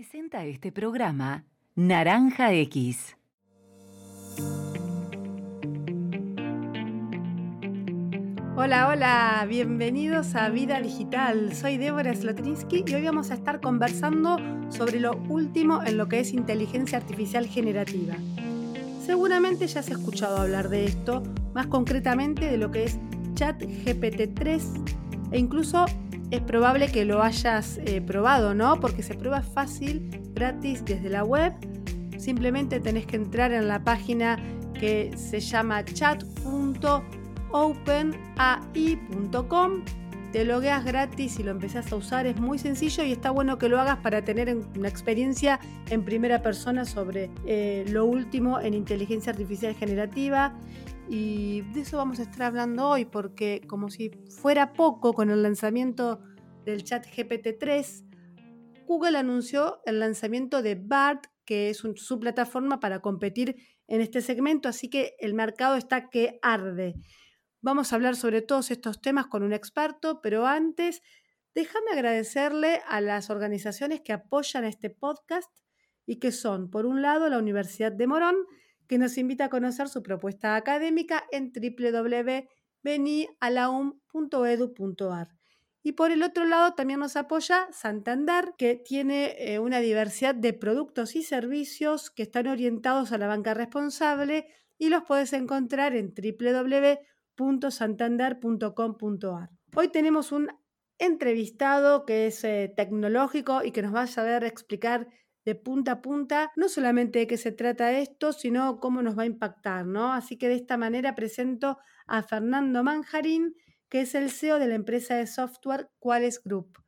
Presenta este programa Naranja X. Hola, hola, bienvenidos a Vida Digital. Soy Débora Slotrinsky y hoy vamos a estar conversando sobre lo último en lo que es inteligencia artificial generativa. Seguramente ya has escuchado hablar de esto, más concretamente de lo que es ChatGPT-3 e incluso es probable que lo hayas eh, probado, ¿no? Porque se prueba fácil, gratis desde la web. Simplemente tenés que entrar en la página que se llama chat.openai.com. Te logueas gratis y lo empezás a usar. Es muy sencillo y está bueno que lo hagas para tener una experiencia en primera persona sobre eh, lo último en inteligencia artificial generativa. Y de eso vamos a estar hablando hoy, porque como si fuera poco con el lanzamiento del chat GPT-3, Google anunció el lanzamiento de BART, que es su plataforma para competir en este segmento, así que el mercado está que arde. Vamos a hablar sobre todos estos temas con un experto, pero antes, déjame agradecerle a las organizaciones que apoyan este podcast y que son, por un lado, la Universidad de Morón, que nos invita a conocer su propuesta académica en www.benialaum.edu.ar. Y por el otro lado también nos apoya Santander, que tiene eh, una diversidad de productos y servicios que están orientados a la banca responsable y los puedes encontrar en www.santander.com.ar. Hoy tenemos un entrevistado que es eh, tecnológico y que nos va a saber explicar de punta a punta, no solamente de qué se trata esto, sino cómo nos va a impactar, ¿no? Así que de esta manera presento a Fernando Manjarín, que es el CEO de la empresa de software Quales Group.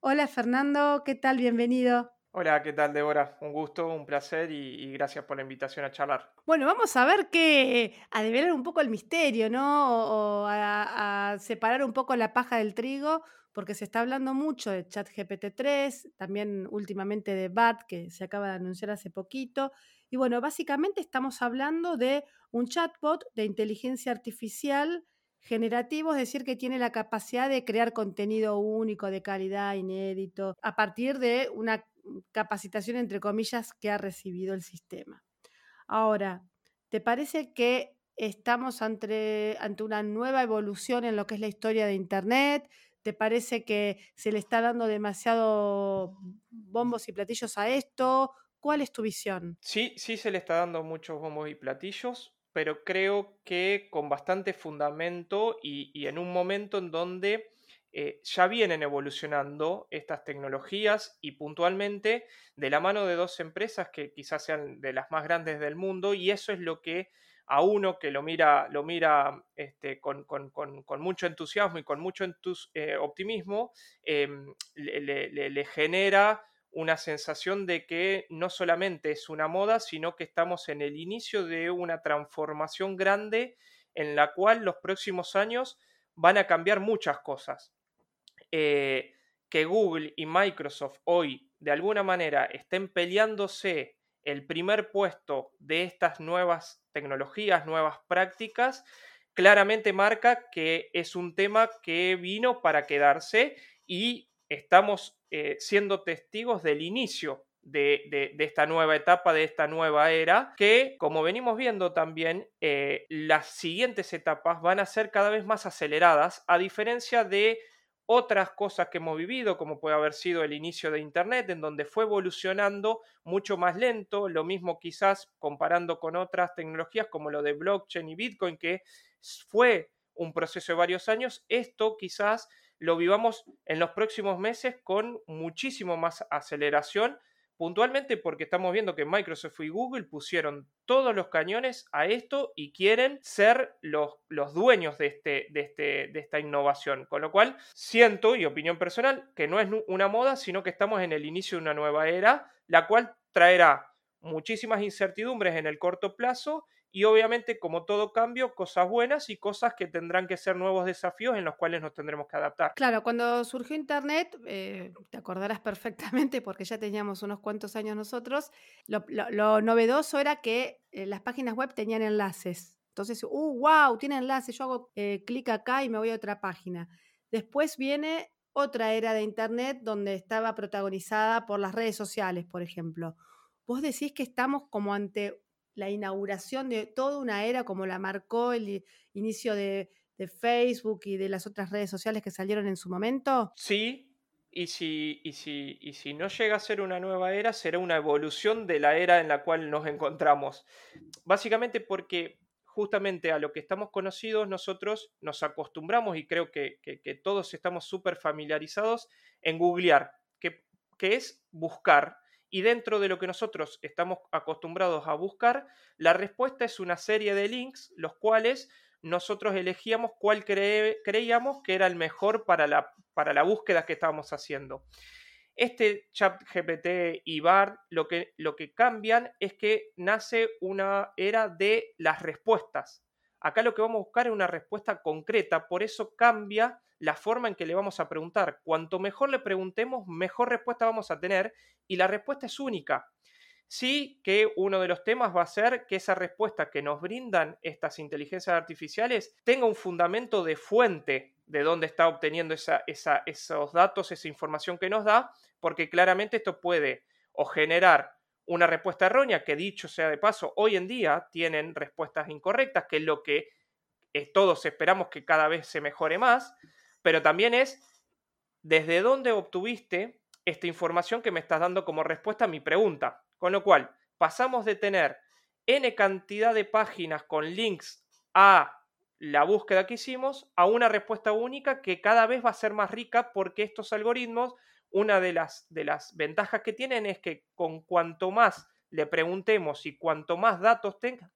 Hola Fernando, ¿qué tal? Bienvenido. Hola, ¿qué tal Débora? Un gusto, un placer y, gracias por la invitación a charlar. Bueno, vamos a ver qué, a develar un poco el misterio, ¿no? O, a, a, separar un poco la paja del trigo, porque se está hablando mucho de ChatGPT 3, también últimamente de BAT, que se acaba de anunciar hace poquito. Y bueno, básicamente estamos hablando de un chatbot de inteligencia artificial generativo, es decir, que tiene la capacidad de crear contenido único, de calidad, inédito, a partir de una capacitación, entre comillas, que ha recibido el sistema. Ahora, ¿te parece que estamos ante, ante una nueva evolución en lo que es la historia de Internet? ¿Te parece que se le está dando demasiado bombos y platillos a esto? ¿Cuál es tu visión? Sí, sí se le está dando muchos bombos y platillos, pero creo que con bastante fundamento y, en un momento en donde eh, ya vienen evolucionando estas tecnologías y puntualmente de la mano de dos empresas que quizás sean de las más grandes del mundo y eso es lo que a uno que lo mira, lo mira este, con, mucho entusiasmo y con mucho eh, optimismo, em, le, genera una sensación de que no solamente es una moda, sino que estamos en el inicio de una transformación grande en la cual los próximos años van a cambiar muchas cosas. Eh, que Google y Microsoft hoy de alguna manera estén peleándose el primer puesto de estas nuevas tecnologías, nuevas prácticas, claramente marca que es un tema que vino para quedarse y estamos eh, siendo testigos del inicio de, esta nueva etapa, de esta nueva era, que como venimos viendo también, eh, las siguientes etapas van a ser cada vez más aceleradas, a diferencia de otras cosas que hemos vivido, como puede haber sido el inicio de Internet, en donde fue evolucionando mucho más lento, lo mismo quizás comparando con otras tecnologías como lo de blockchain y Bitcoin, que fue un proceso de varios años, esto quizás lo vivamos en los próximos meses con muchísimo más aceleración puntualmente porque estamos viendo que Microsoft y Google pusieron todos los cañones a esto y quieren ser los, los dueños de, este, de, este, de esta innovación. Con lo cual, siento, y opinión personal, que no es una moda, sino que estamos en el inicio de una nueva era, la cual traerá muchísimas incertidumbres en el corto plazo y obviamente, como todo cambio, cosas buenas y cosas que tendrán que ser nuevos desafíos en los cuales nos tendremos que adaptar. Claro, cuando surgió Internet, eh, te acordarás perfectamente porque ya teníamos unos cuantos años nosotros, lo, novedoso era que eh, las páginas web tenían enlaces. Entonces, ¡uh, wow! Tiene enlaces, yo hago eh, clic acá y me voy a otra página. Después viene otra era de Internet donde estaba protagonizada por las redes sociales, por ejemplo. Vos decís que estamos como ante la inauguración de toda una era como la marcó el inicio de, Facebook y de las otras redes sociales que salieron en su momento? Sí, y si, y, si, y si, no llega a ser una nueva era, será una evolución de la era en la cual nos encontramos. Básicamente porque justamente a lo que estamos conocidos nosotros nos acostumbramos y creo que, todos estamos súper familiarizados en googlear, que, que es buscar y dentro de lo que nosotros estamos acostumbrados a buscar, la respuesta es una serie de links, los cuales nosotros elegíamos cuál creíamos que era el mejor para la, para la búsqueda que estábamos haciendo. Este chat GPT y BART lo que, lo que cambian es que nace una era de las respuestas. Acá lo que vamos a buscar es una respuesta concreta, por eso cambia la forma en que le vamos a preguntar. Cuanto mejor le preguntemos, mejor respuesta vamos a tener y la respuesta es única. Sí que uno de los temas va a ser que esa respuesta que nos brindan estas inteligencias artificiales tenga un fundamento de fuente de dónde está obteniendo esos datos, esa información que nos da, porque claramente esto puede o generar una respuesta errónea, que dicho sea de paso, hoy en día tienen respuestas incorrectas, que es lo que todos esperamos que cada vez se mejore más, pero también es desde dónde obtuviste esta información que me estás dando como respuesta a mi pregunta. Con lo cual, pasamos de tener n cantidad de páginas con links a la búsqueda que hicimos a una respuesta única que cada vez va a ser más rica porque estos algoritmos, una de las, de las ventajas que tienen es que con cuanto más le preguntemos y cuanto más datos tengan,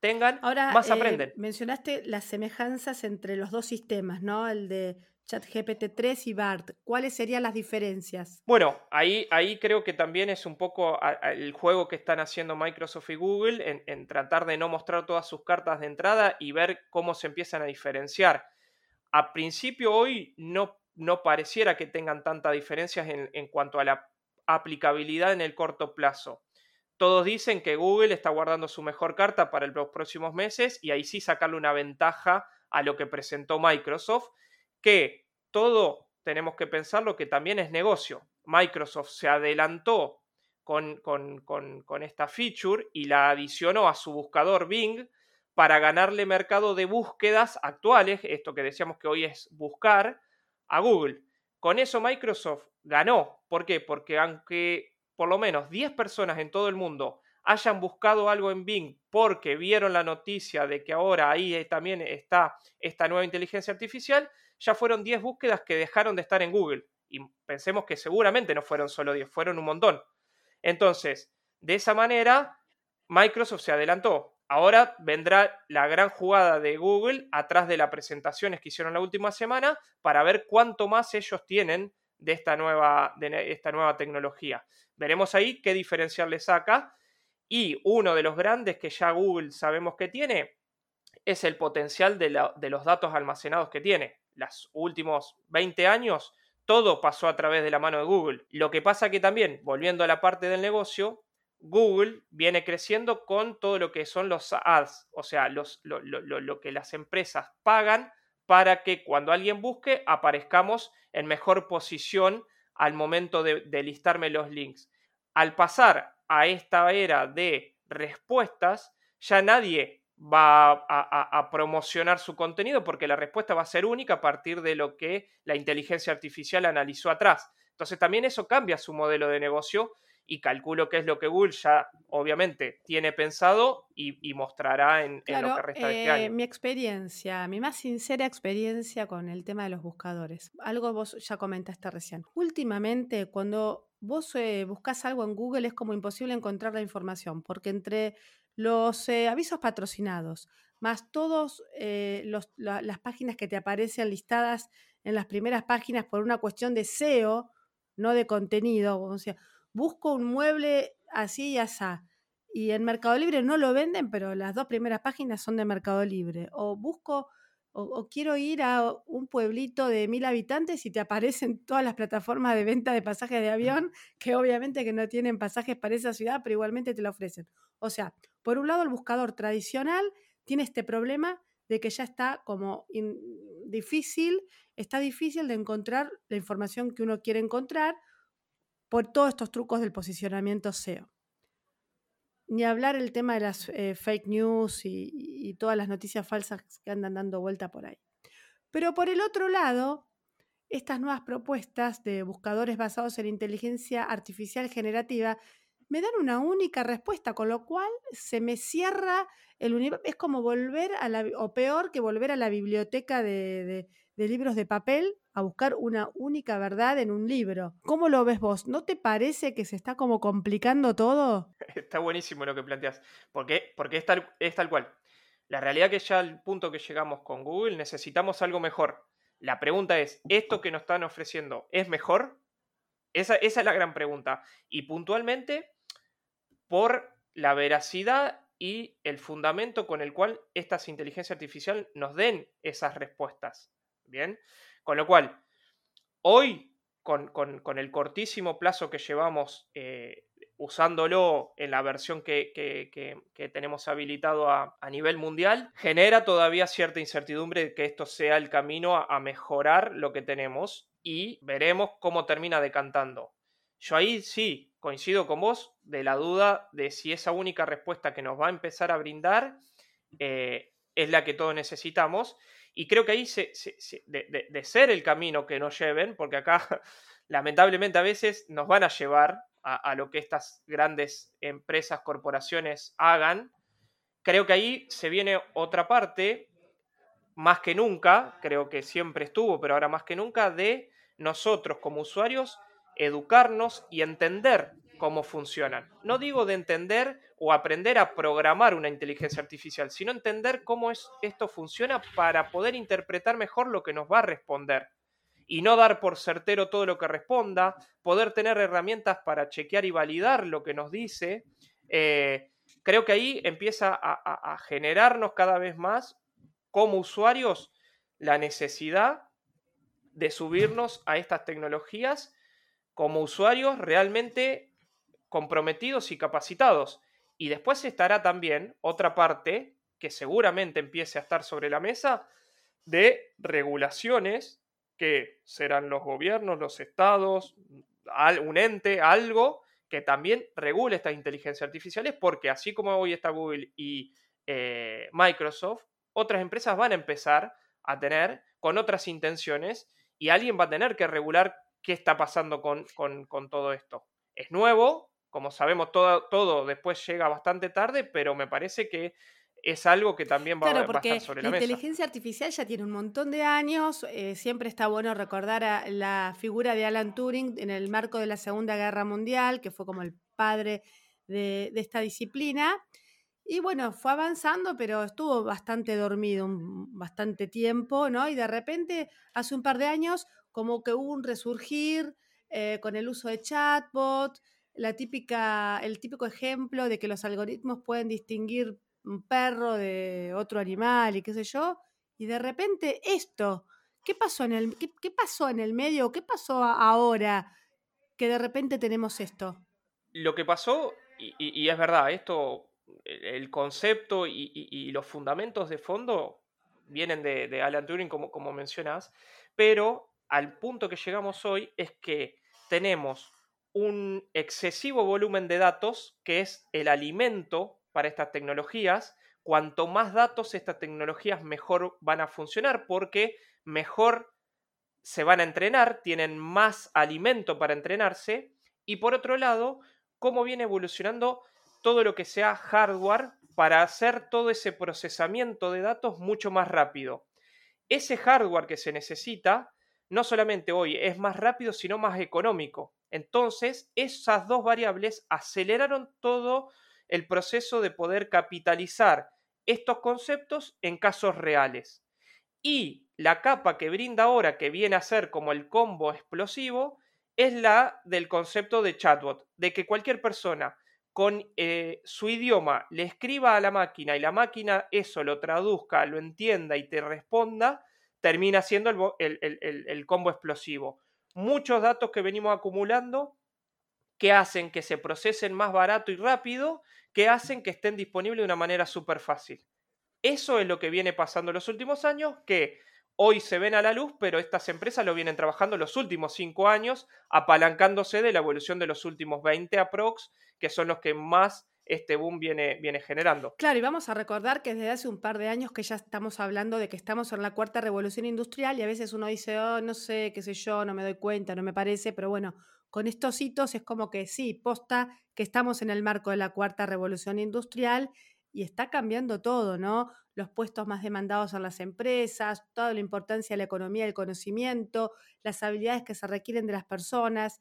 tengan, más eh, aprenden. mencionaste las semejanzas entre los dos sistemas, ¿no? El de ChatGPT 3 y BART. ¿Cuáles serían las diferencias? Bueno, ahí, ahí creo que también es un poco el juego que están haciendo Microsoft y Google en, tratar de no mostrar todas sus cartas de entrada y ver cómo se empiezan a diferenciar. A principio hoy no, no pareciera que tengan tantas diferencias en, cuanto a la aplicabilidad en el corto plazo. Todos dicen que Google está guardando su mejor carta para los próximos meses y ahí sí sacarle una ventaja a lo que presentó Microsoft, que todo tenemos que pensarlo que también es negocio. Microsoft se adelantó con, con, esta feature y la adicionó a su buscador Bing para ganarle mercado de búsquedas actuales, esto que decíamos que hoy es buscar, a Google. Con eso Microsoft ganó. ¿Por qué? Porque aunque por lo menos 10 personas en todo el mundo hayan buscado algo en Bing porque vieron la noticia de que ahora ahí también está esta nueva inteligencia artificial, ya fueron 10 búsquedas que dejaron de estar en Google. Y pensemos que seguramente no fueron solo 10, fueron un montón. Entonces, de esa manera, Microsoft se adelantó. Ahora vendrá la gran jugada de Google atrás de las presentaciones que hicieron la última semana para ver cuánto más ellos tienen de esta nueva, de esta nueva tecnología. Veremos ahí qué diferencial le saca. Y uno de los grandes que ya Google sabemos que tiene es el potencial de, los datos almacenados que tiene. Los últimos 20 años, todo pasó a través de la mano de Google. Lo que pasa que también, volviendo a la parte del negocio, Google viene creciendo con todo lo que son los ads, o sea, los, lo, lo, que las empresas pagan para que cuando alguien busque aparezcamos en mejor posición al momento de, listarme los links. Al pasar a esta era de respuestas, ya nadie va a, a, promocionar su contenido porque la respuesta va a ser única a partir de lo que la inteligencia artificial analizó atrás. Entonces también eso cambia su modelo de negocio y calculo que es lo que Google ya obviamente tiene pensado y, mostrará en, lo que resta de este año. Eh, mi experiencia, mi más sincera experiencia con el tema de los buscadores. Algo vos ya comentaste recién. Últimamente, cuando vos eh, buscas algo en Google es como imposible encontrar la información, porque entre los eh, avisos patrocinados, más todas las páginas que te aparecen listadas en las primeras páginas por una cuestión de SEO, no de contenido, o sea, busco un mueble así y así. Y en Mercado Libre no lo venden, pero las dos primeras páginas son de Mercado Libre. O busco, o, quiero ir a un pueblito de mil habitantes y te aparecen todas las plataformas de venta de pasajes de avión, que obviamente que no tienen pasajes para esa ciudad, pero igualmente te lo ofrecen. O sea, por un lado el buscador tradicional tiene este problema de que ya está como difícil está difícil de encontrar la información que uno quiere encontrar por todos estos trucos del posicionamiento SEO. Ni hablar el tema de las eh, fake news y, todas las noticias falsas que andan dando vuelta por ahí. Pero por el otro lado, estas nuevas propuestas de buscadores basados en inteligencia artificial generativa me dan una única respuesta, con lo cual se me cierra el universo. Es como volver a la, o peor que volver a la biblioteca de, libros de papel a buscar una única verdad en un libro. ¿Cómo lo ves vos? ¿No te parece que se está como complicando todo? Está buenísimo lo que planteas, porque, porque es, tal, es tal cual. La realidad que ya al punto que llegamos con Google necesitamos algo mejor. La pregunta es, ¿esto que nos están ofreciendo es mejor? Esa, esa es la gran pregunta. Y puntualmente, por la veracidad y el fundamento con el cual estas inteligencias artificiales nos den esas respuestas. Bien, con lo cual, hoy, con, el cortísimo plazo que llevamos eh, usándolo en la versión que, tenemos habilitado a, nivel mundial, genera todavía cierta incertidumbre de que esto sea el camino a mejorar lo que tenemos y veremos cómo termina decantando. Yo ahí sí coincido con vos de la duda de si esa única respuesta que nos va a empezar a brindar eh, es la que todos necesitamos. Y creo que ahí de, ser el camino que nos lleven, porque acá lamentablemente a veces nos van a llevar a, lo que estas grandes empresas, corporaciones hagan, creo que ahí se viene otra parte, más que nunca, creo que siempre estuvo, pero ahora más que nunca, de nosotros como usuarios educarnos y entender cómo funcionan. No digo de entender o aprender a programar una inteligencia artificial, sino entender cómo es, esto funciona para poder interpretar mejor lo que nos va a responder y no dar por certero todo lo que responda, poder tener herramientas para chequear y validar lo que nos dice. Eh, creo que ahí empieza a generarnos cada vez más como usuarios la necesidad de subirnos a estas tecnologías como usuarios realmente comprometidos y capacitados. Y después estará también otra parte que seguramente empiece a estar sobre la mesa de regulaciones que serán los gobiernos, los estados, un ente, algo que también regule estas inteligencias artificiales, porque así como hoy está Google y eh, Microsoft, otras empresas van a empezar a tener con otras intenciones y alguien va a tener que regular qué está pasando con, todo esto. Es nuevo, como sabemos, todo, todo después llega bastante tarde, pero me parece que es algo que también va, a estar sobre la, mesa. La inteligencia artificial ya tiene un montón de años. Eh, siempre está bueno recordar a la figura de Alan Turing en el marco de la Segunda Guerra Mundial, que fue como el padre de, de esta disciplina. Y bueno, fue avanzando, pero estuvo bastante dormido bastante tiempo, ¿no? Y de repente, hace un par de años, como que hubo un resurgir eh, con el uso de chatbot, la típica, el típico ejemplo de que los algoritmos pueden distinguir un perro de otro animal y qué sé yo, y de repente esto, ¿qué pasó en el, qué, pasó en el medio? ¿Qué pasó ahora que de repente tenemos esto? Lo que pasó, y, es verdad, esto, el concepto y, los fundamentos de fondo vienen de, Alan Turing, como, como mencionas, pero al punto que llegamos hoy es que tenemos un excesivo volumen de datos que es el alimento para estas tecnologías. Cuanto más datos estas tecnologías mejor van a funcionar porque mejor se van a entrenar, tienen más alimento para entrenarse y por otro lado, cómo viene evolucionando todo lo que sea hardware para hacer todo ese procesamiento de datos mucho más rápido. Ese hardware que se necesita no solamente hoy es más rápido, sino más económico. Entonces, esas dos variables aceleraron todo el proceso de poder capitalizar estos conceptos en casos reales. Y la capa que brinda ahora, que viene a ser como el combo explosivo, es la del concepto de chatbot, de que cualquier persona con eh, su idioma le escriba a la máquina y la máquina eso lo traduzca, lo entienda y te responda, termina siendo el, combo explosivo. Muchos datos que venimos acumulando que hacen que se procesen más barato y rápido, que hacen que estén disponibles de una manera súper fácil. Eso es lo que viene pasando en los últimos años, que hoy se ven a la luz, pero estas empresas lo vienen trabajando los últimos cinco años, apalancándose de la evolución de los últimos 20 aprox, que son los que más este boom viene, viene generando. Claro, y vamos a recordar que desde hace un par de años que ya estamos hablando de que estamos en la cuarta revolución industrial y a veces uno dice, oh, no sé, qué sé yo, no me doy cuenta, no me parece, pero bueno, con estos hitos es como que sí, posta que estamos en el marco de la cuarta revolución industrial y está cambiando todo, ¿no? Los puestos más demandados en las empresas, toda la importancia de la economía del conocimiento, las habilidades que se requieren de las personas.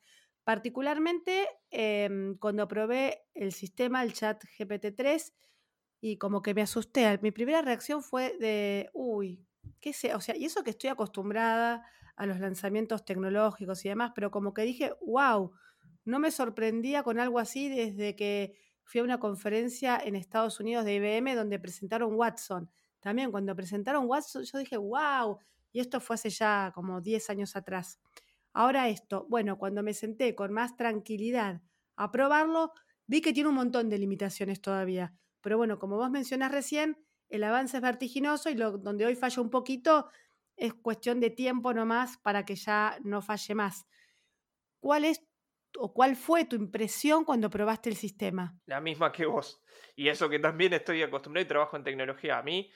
Particularmente em, cuando probé el sistema, el chat GPT-3, y como que me asusté. Mi primera reacción fue de, uy, qué sé, o sea, y eso que estoy acostumbrada a los lanzamientos tecnológicos y demás, pero como que dije, wow, no me sorprendía con algo así desde que fui a una conferencia en Estados Unidos de IBM donde presentaron Watson. También cuando presentaron Watson yo dije, wow, y esto fue hace ya como 10 años atrás. Ahora esto, bueno, cuando me senté con más tranquilidad a probarlo, vi que tiene un montón de limitaciones todavía. Pero bueno, como vos mencionás recién, el avance es vertiginoso y lo, donde hoy falla un poquito es cuestión de tiempo nomás para que ya no falle más. ¿Cuál es o cuál fue tu impresión cuando probaste el sistema? La misma que vos. Y eso que también estoy acostumbrado y trabajo en tecnología. A mí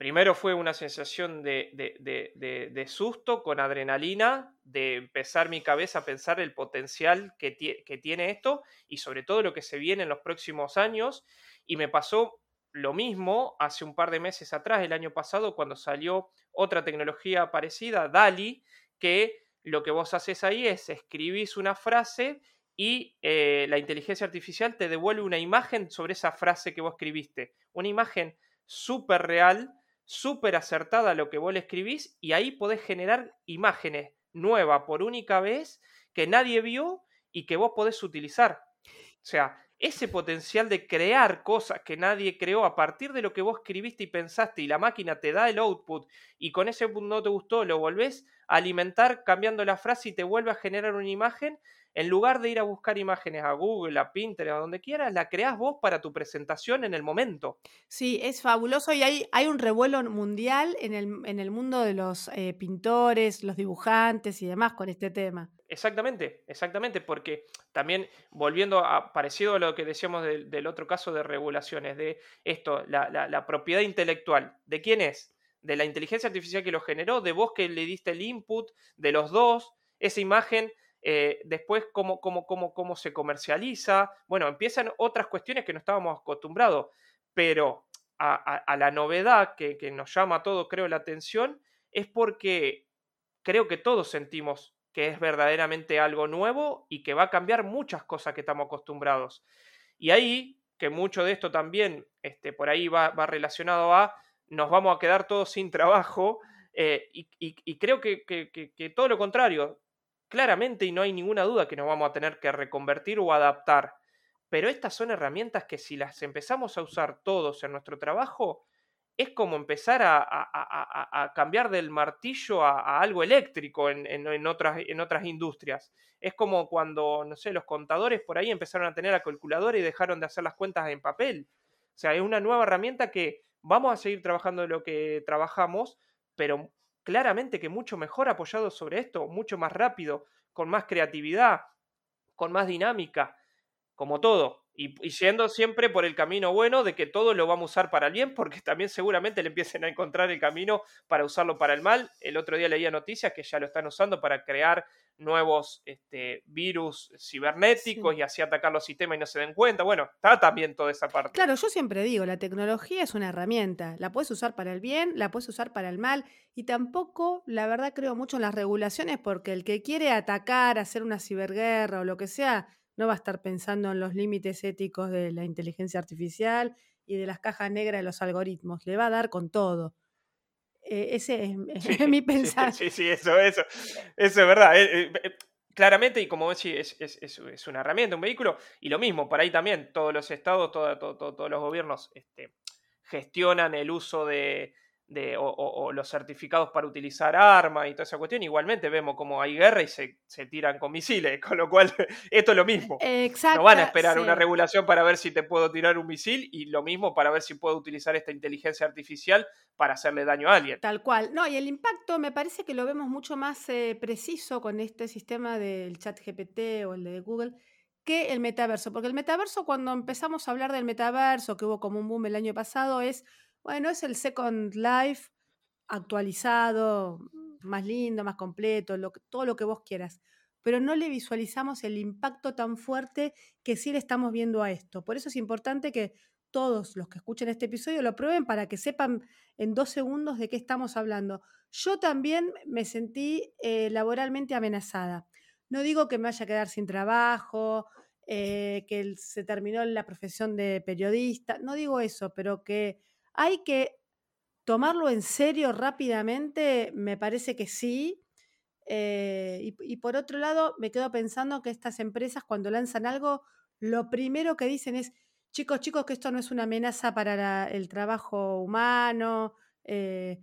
Primero fue una sensación de, susto con adrenalina, de empezar mi cabeza a pensar el potencial que, que, tiene esto y sobre todo lo que se viene en los próximos años. Y me pasó lo mismo hace un par de meses atrás, el año pasado, cuando salió otra tecnología parecida, DALI, que lo que vos haces ahí es escribís una frase y eh, la inteligencia artificial te devuelve una imagen sobre esa frase que vos escribiste. Una imagen súper real súper acertada lo que vos le escribís y ahí podés generar imágenes nuevas por única vez que nadie vio y que vos podés utilizar. O sea, ese potencial de crear cosas que nadie creó a partir de lo que vos escribiste y pensaste y la máquina te da el output y con ese output no te gustó, lo volvés alimentar cambiando la frase y te vuelve a generar una imagen, en lugar de ir a buscar imágenes a Google, a Pinterest, a donde quieras, la creás vos para tu presentación en el momento. Sí, es fabuloso y hay, hay un revuelo mundial en el, en el mundo de los eh, pintores, los dibujantes y demás con este tema. Exactamente, exactamente, porque también volviendo a parecido a lo que decíamos del, otro caso de regulaciones, de esto, la, la propiedad intelectual, ¿de quién es? De la inteligencia artificial que lo generó, de vos que le diste el input, de los dos, esa imagen eh, después cómo, cómo, cómo, cómo se comercializa. Bueno, empiezan otras cuestiones que no estábamos acostumbrados, pero a, la novedad que, nos llama todo, creo, la atención, es porque creo que todos sentimos que es verdaderamente algo nuevo y que va a cambiar muchas cosas que estamos acostumbrados. Y ahí, que mucho de esto también este, por ahí va, relacionado a nos vamos a quedar todos sin trabajo, eh, y, creo que, todo lo contrario, claramente y no hay ninguna duda que nos vamos a tener que reconvertir o adaptar. Pero estas son herramientas que si las empezamos a usar todos en nuestro trabajo, es como empezar a, cambiar del martillo a, algo eléctrico en, otras, en otras industrias. Es como cuando, no sé, los contadores por ahí empezaron a tener la calculadora y dejaron de hacer las cuentas en papel. O sea, es una nueva herramienta que vamos a seguir trabajando lo que trabajamos, pero claramente que mucho mejor apoyado sobre esto, mucho más rápido, con más creatividad, con más dinámica, como todo. Y, y, yendo siempre por el camino bueno de que todo lo vamos a usar para el bien, porque también seguramente le empiecen a encontrar el camino para usarlo para el mal. El otro día leía noticias que ya lo están usando para crear nuevos este, virus cibernéticos y así atacar los sistemas y no se den cuenta. Bueno, está también toda esa parte. Claro, yo siempre digo, la tecnología es una herramienta, la puedes usar para el bien, la puedes usar para el mal y tampoco, la verdad, creo mucho en las regulaciones porque el que quiere atacar, hacer una ciberguerra o lo que sea, no va a estar pensando en los límites éticos de la inteligencia artificial y de las cajas negras de los algoritmos, le va a dar con todo. Eh, ese es, mi pensar. Sí, sí, eso, eso, eso es verdad. Eh, eh, claramente, y como decís, es, es, una herramienta, un vehículo, y lo mismo, por ahí también, todos los estados, todos los gobiernos este, gestionan el uso de, de, o, los certificados para utilizar armas y toda esa cuestión, igualmente vemos como hay guerra y se, tiran con misiles, con lo cual esto es lo mismo. Exacto. No van a esperar una regulación para ver si te puedo tirar un misil y lo mismo para ver si puedo utilizar esta inteligencia artificial para hacerle daño a alguien. Tal cual. No, y el impacto me parece que lo vemos mucho más eh, preciso con este sistema del chat GPT o el de Google que el metaverso, porque el metaverso cuando empezamos a hablar del metaverso, que hubo como un boom el año pasado, es bueno, es el Second Life actualizado, más lindo, más completo, todo lo que vos quieras. Pero no le visualizamos el impacto tan fuerte que sí le estamos viendo a esto. Por eso es importante que todos los que escuchen este episodio lo prueben para que sepan en dos segundos de qué estamos hablando. Yo también me sentí eh, laboralmente amenazada. No digo que me vaya a quedar sin trabajo, eh, que se terminó la profesión de periodista, no digo eso, pero que hay que tomarlo en serio rápidamente, me parece que sí. Eh, y, por otro lado, me quedo pensando que estas empresas cuando lanzan algo, lo primero que dicen es, chicos, chicos, que esto no es una amenaza para el trabajo humano, eh,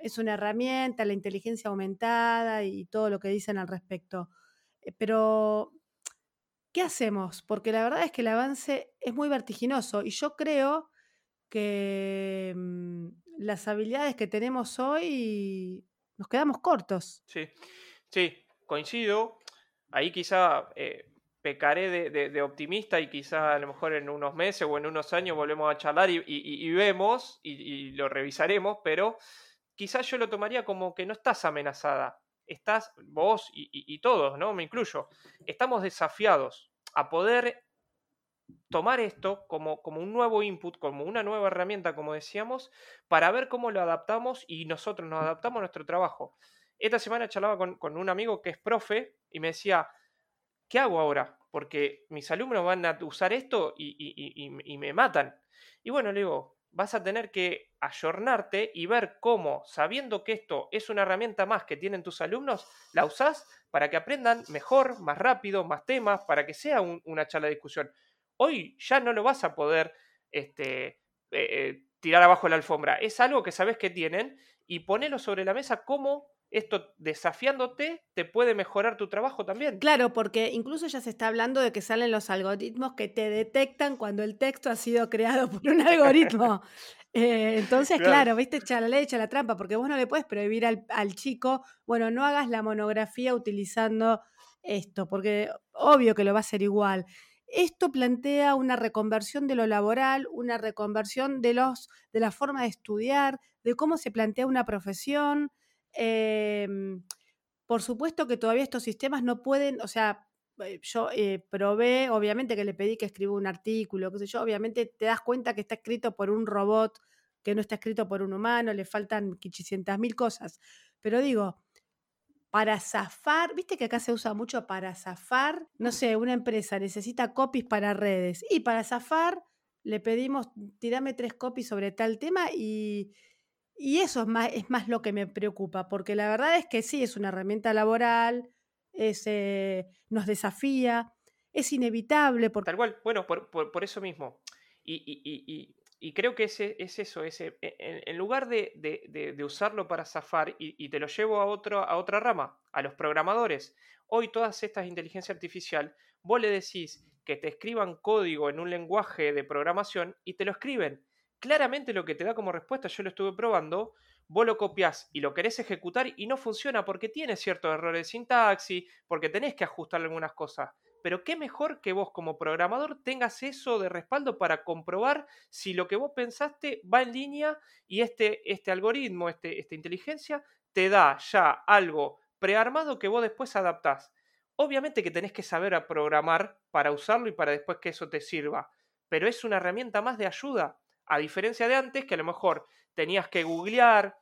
es una herramienta, la inteligencia aumentada y todo lo que dicen al respecto. Eh, pero, ¿qué hacemos? Porque la verdad es que el avance es muy vertiginoso y yo creo que mm, las habilidades que tenemos hoy nos quedamos cortos. Sí, sí, coincido. Ahí quizá eh, pecaré de, optimista y quizá a lo mejor en unos meses o en unos años volvemos a charlar y, vemos y, lo revisaremos, pero quizás yo lo tomaría como que no estás amenazada. Estás vos y todos, ¿no? Me incluyo. Estamos desafiados a poder tomar esto como, como un nuevo input, como una nueva herramienta, como decíamos, para ver cómo lo adaptamos y nosotros nos adaptamos a nuestro trabajo. Esta semana charlaba con, un amigo que es profe y me decía, ¿qué hago ahora? Porque mis alumnos van a usar esto y, y, me matan. Y bueno, le digo, vas a tener que ayornarte y ver cómo, sabiendo que esto es una herramienta más que tienen tus alumnos, la usás para que aprendan mejor, más rápido, más temas, para que sea una charla de discusión. Hoy ya no lo vas a poder este, eh, eh, tirar abajo la alfombra. Es algo que sabes que tienen y ponelo sobre la mesa como esto desafiándote te puede mejorar tu trabajo también. Claro, porque incluso ya se está hablando de que salen los algoritmos que te detectan cuando el texto ha sido creado por un algoritmo. Eh, entonces, claro. viste, echa la ley, echa la trampa, porque vos no le puedes prohibir al, al, chico, bueno, no hagas la monografía utilizando esto, porque obvio que lo va a hacer igual. Esto plantea una reconversión de lo laboral, una reconversión de, los, de la forma de estudiar, de cómo se plantea una profesión. Em, por supuesto que todavía estos sistemas no pueden, o sea, eh, yo eh, probé, obviamente que le pedí que escriba un artículo, qué sé yo, obviamente te das cuenta que está escrito por un robot, que no está escrito por un humano, le faltan 500 mil cosas. Pero digo, para zafar, viste que acá se usa mucho para zafar, no sé, una empresa necesita copies para redes y para zafar le pedimos, tirame tres copies sobre tal tema y, eso es más, es más lo que me preocupa, porque la verdad es que sí, es una herramienta laboral, es, eh, nos desafía, es inevitable. Por... Tal cual, bueno, por, eso mismo. y, y creo que ese, es eso, ese, e, en, lugar de, usarlo para zafar, y, te lo llevo a, otro, a otra rama, a los programadores, hoy todas estas inteligencia artificial, vos le decís que te escriban código en un lenguaje de programación y te lo escriben. Claramente lo que te da como respuesta, yo lo estuve probando, vos lo copias y lo querés ejecutar y no funciona porque tiene ciertos errores de sintaxis, porque tenés que ajustar algunas cosas pero qué mejor que vos como programador tengas eso de respaldo para comprobar si lo que vos pensaste va en línea y este, este algoritmo, este, esta inteligencia, te da ya algo prearmado que vos después adaptás. Obviamente que tenés que saber a programar para usarlo y para después que eso te sirva, pero es una herramienta más de ayuda, a diferencia de antes que a lo mejor tenías que googlear,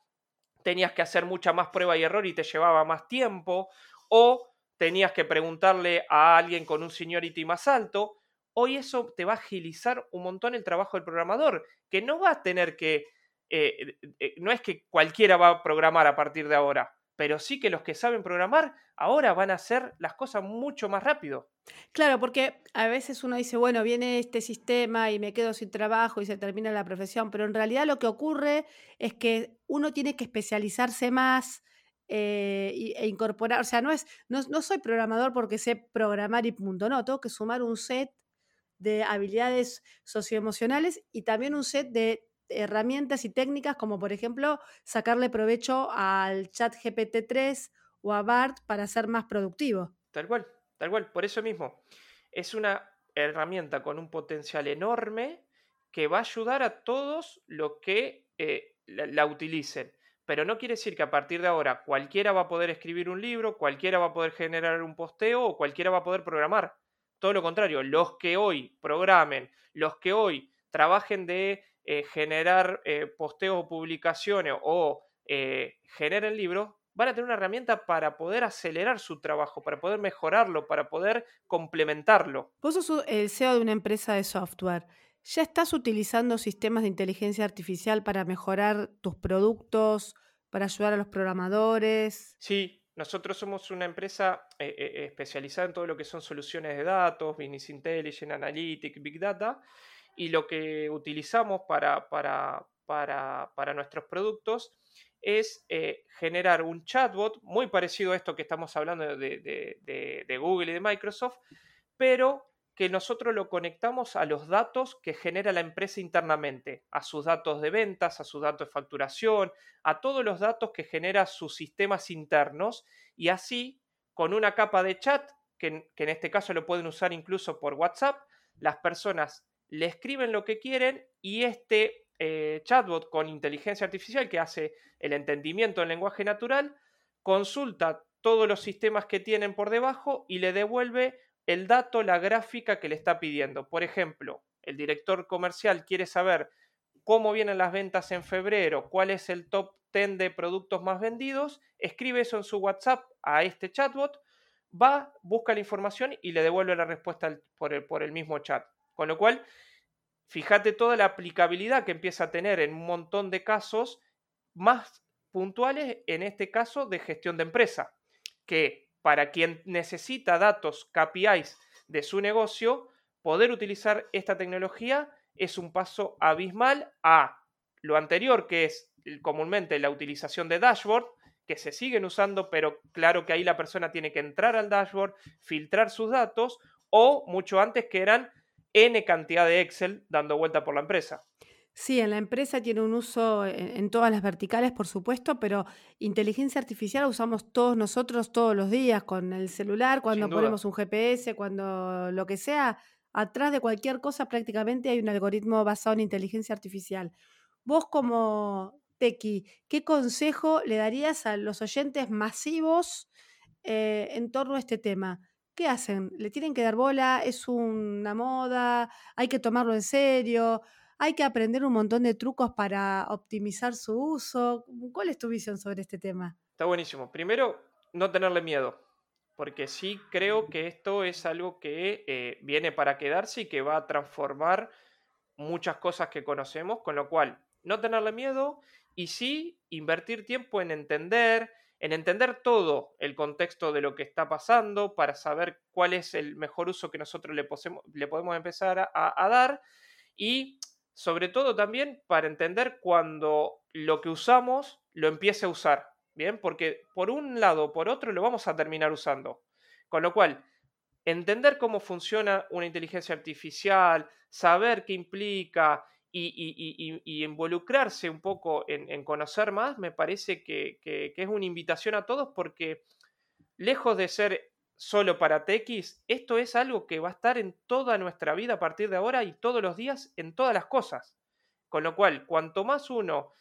tenías que hacer mucha más prueba y error y te llevaba más tiempo, o tenías que preguntarle a alguien con un seniority más alto. Hoy eso te va a agilizar un montón el trabajo del programador, que no va a tener que, eh, eh, no es que cualquiera va a programar a partir de ahora. pero sí que los que saben programar ahora van a hacer las cosas mucho más rápido. Claro, porque a veces uno dice, bueno, viene este sistema y me quedo sin trabajo y se termina la profesión, pero en realidad lo que ocurre es que uno tiene que especializarse más eh, e incorporar, o sea, no es, no, no soy programador porque sé programar y punto, no, tengo que sumar un set de habilidades socioemocionales y también un set de herramientas y técnicas como por ejemplo sacarle provecho al chat GPT-3 o a BART para ser más productivo. Tal cual, tal cual, por eso mismo. Es una herramienta con un potencial enorme que va a ayudar a todos los que eh, la, utilicen. Pero no quiere decir que a partir de ahora cualquiera va a poder escribir un libro, cualquiera va a poder generar un posteo o cualquiera va a poder programar. Todo lo contrario, los que hoy programen, los que hoy trabajen de eh, generar eh, posteos o publicaciones o eh, generen libros, van a tener una herramienta para poder acelerar su trabajo, para poder mejorarlo, para poder complementarlo. Vos sos el CEO de una empresa de software. ¿Ya estás utilizando sistemas de inteligencia artificial para mejorar tus productos, para ayudar a los programadores? Sí, nosotros somos una empresa especializada en todo lo que son soluciones de datos, Business Intelligence, Analytics, Big Data y lo que utilizamos para, para, para, nuestros productos es eh, generar un chatbot muy parecido a esto que estamos hablando de, de, Google y de Microsoft, pero que nosotros lo conectamos a los datos que genera la empresa internamente, a sus datos de ventas, a sus datos de facturación, a todos los datos que genera sus sistemas internos y así, con una capa de chat, que, en este caso lo pueden usar incluso por WhatsApp, las personas le escriben lo que quieren y este eh, chatbot con inteligencia artificial que hace el entendimiento en lenguaje natural, consulta todos los sistemas que tienen por debajo y le devuelve el dato, la gráfica que le está pidiendo. Por ejemplo, el director comercial quiere saber cómo vienen las ventas en febrero, cuál es el top 10 de productos más vendidos, escribe eso en su WhatsApp a este chatbot, va, busca la información y le devuelve la respuesta por el, por el mismo chat. Con lo cual, fíjate toda la aplicabilidad que empieza a tener en un montón de casos más puntuales, en este caso de gestión de empresa, que para quien necesita datos KPIs de su negocio, poder utilizar esta tecnología es un paso abismal a lo anterior, que es comúnmente la utilización de dashboard, que se siguen usando, pero claro que ahí la persona tiene que entrar al dashboard, filtrar sus datos, o mucho antes que eran N cantidad de Excel dando vuelta por la empresa. Sí, en la empresa tiene un uso en, todas las verticales, por supuesto, pero inteligencia artificial usamos todos nosotros todos los días con el celular, cuando ponemos un GPS, cuando lo que sea. Atrás de cualquier cosa prácticamente hay un algoritmo basado en inteligencia artificial. Vos como Tequi, ¿qué consejo le darías a los oyentes masivos eh, en torno a este tema? ¿qué hacen? ¿Le tienen que dar bola? ¿Es una moda? ¿Hay que tomarlo en serio? ¿Hay que aprender un montón de trucos para optimizar su uso? ¿Cuál es tu visión sobre este tema? Está buenísimo. Primero, no tenerle miedo, porque sí creo que esto es algo que eh, viene para quedarse y que va a transformar muchas cosas que conocemos, con lo cual, no tenerle miedo y sí invertir tiempo en entender, en entender todo el contexto de lo que está pasando para saber cuál es el mejor uso que nosotros le, podemos empezar a, dar y sobre todo también para entender cuando lo que usamos lo empiece a usar, ¿bien? Porque por un lado o por otro lo vamos a terminar usando. Con lo cual, entender cómo funciona una inteligencia artificial, saber qué implica, y, involucrarse un poco en, conocer más, me parece que, es una invitación a todos porque lejos de ser solo para TX, esto es algo que va a estar en toda nuestra vida a partir de ahora y todos los días en todas las cosas. Con lo cual, cuanto más uno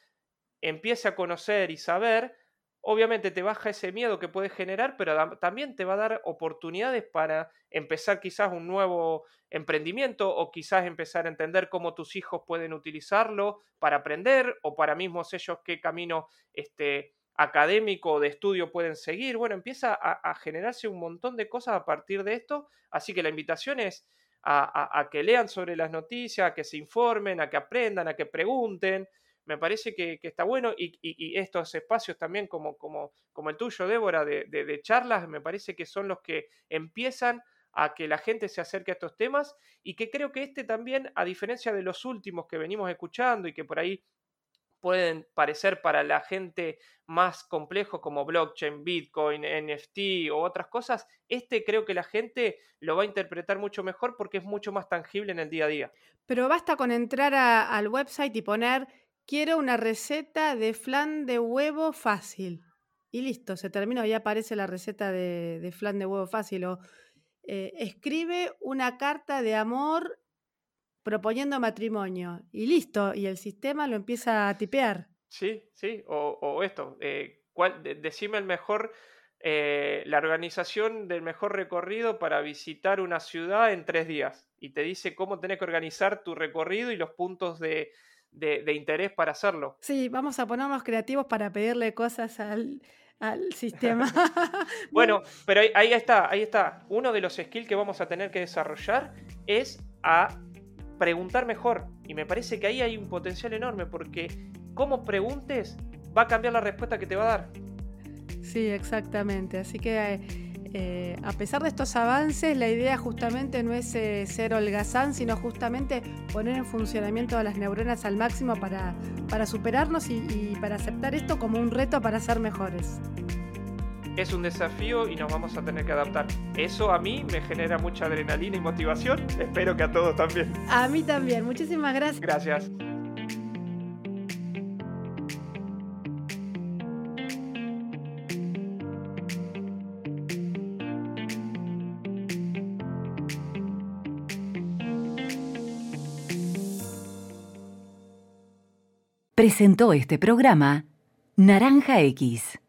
empiece a conocer y saber, obviamente te baja ese miedo que puede generar, pero también te va a dar oportunidades para empezar quizás un nuevo emprendimiento o quizás empezar a entender cómo tus hijos pueden utilizarlo para aprender o para mismos ellos qué camino este, académico de estudio pueden seguir. Bueno, empieza a, generarse un montón de cosas a partir de esto, así que la invitación es a, que lean sobre las noticias, a que se informen, a que aprendan, a que pregunten, me parece que, está bueno y, estos espacios también como, como, como el tuyo, Débora, de, de, charlas, me parece que son los que empiezan a que la gente se acerque a estos temas y que creo que este también, a diferencia de los últimos que venimos escuchando y que por ahí pueden parecer para la gente más complejos como blockchain, Bitcoin, NFT o otras cosas, este creo que la gente lo va a interpretar mucho mejor porque es mucho más tangible en el día a día. Pero basta con entrar al website y poner quiero una receta de flan de huevo fácil. Y listo, se terminó, ya aparece la receta de, flan de huevo fácil. O eh, escribe una carta de amor proponiendo matrimonio. Y listo, y el sistema lo empieza a tipear. Sí, sí, o, esto, eh, decime el mejor, eh, la organización del mejor recorrido para visitar una ciudad en tres días. Y te dice cómo tenés que organizar tu recorrido y los puntos de, de, interés para hacerlo. Sí, vamos a ponernos creativos para pedirle cosas al, sistema. bueno, pero ahí, está, ahí está. Uno de los skills que vamos a tener que desarrollar es a preguntar mejor. Y me parece que ahí hay un potencial enorme porque como preguntes va a cambiar la respuesta que te va a dar. Sí, exactamente. Así que eh, eh, a pesar de estos avances, la idea justamente no es eh, ser holgazán, sino justamente poner en funcionamiento a las neuronas al máximo para, para superarnos y, para aceptar esto como un reto para ser mejores es un desafío y nos vamos a tener que adaptar. Eso a mí me genera mucha adrenalina y motivación. Espero que a todos también. A mí también. Muchísimas gracias. Gracias. Presentó este programa Naranja X.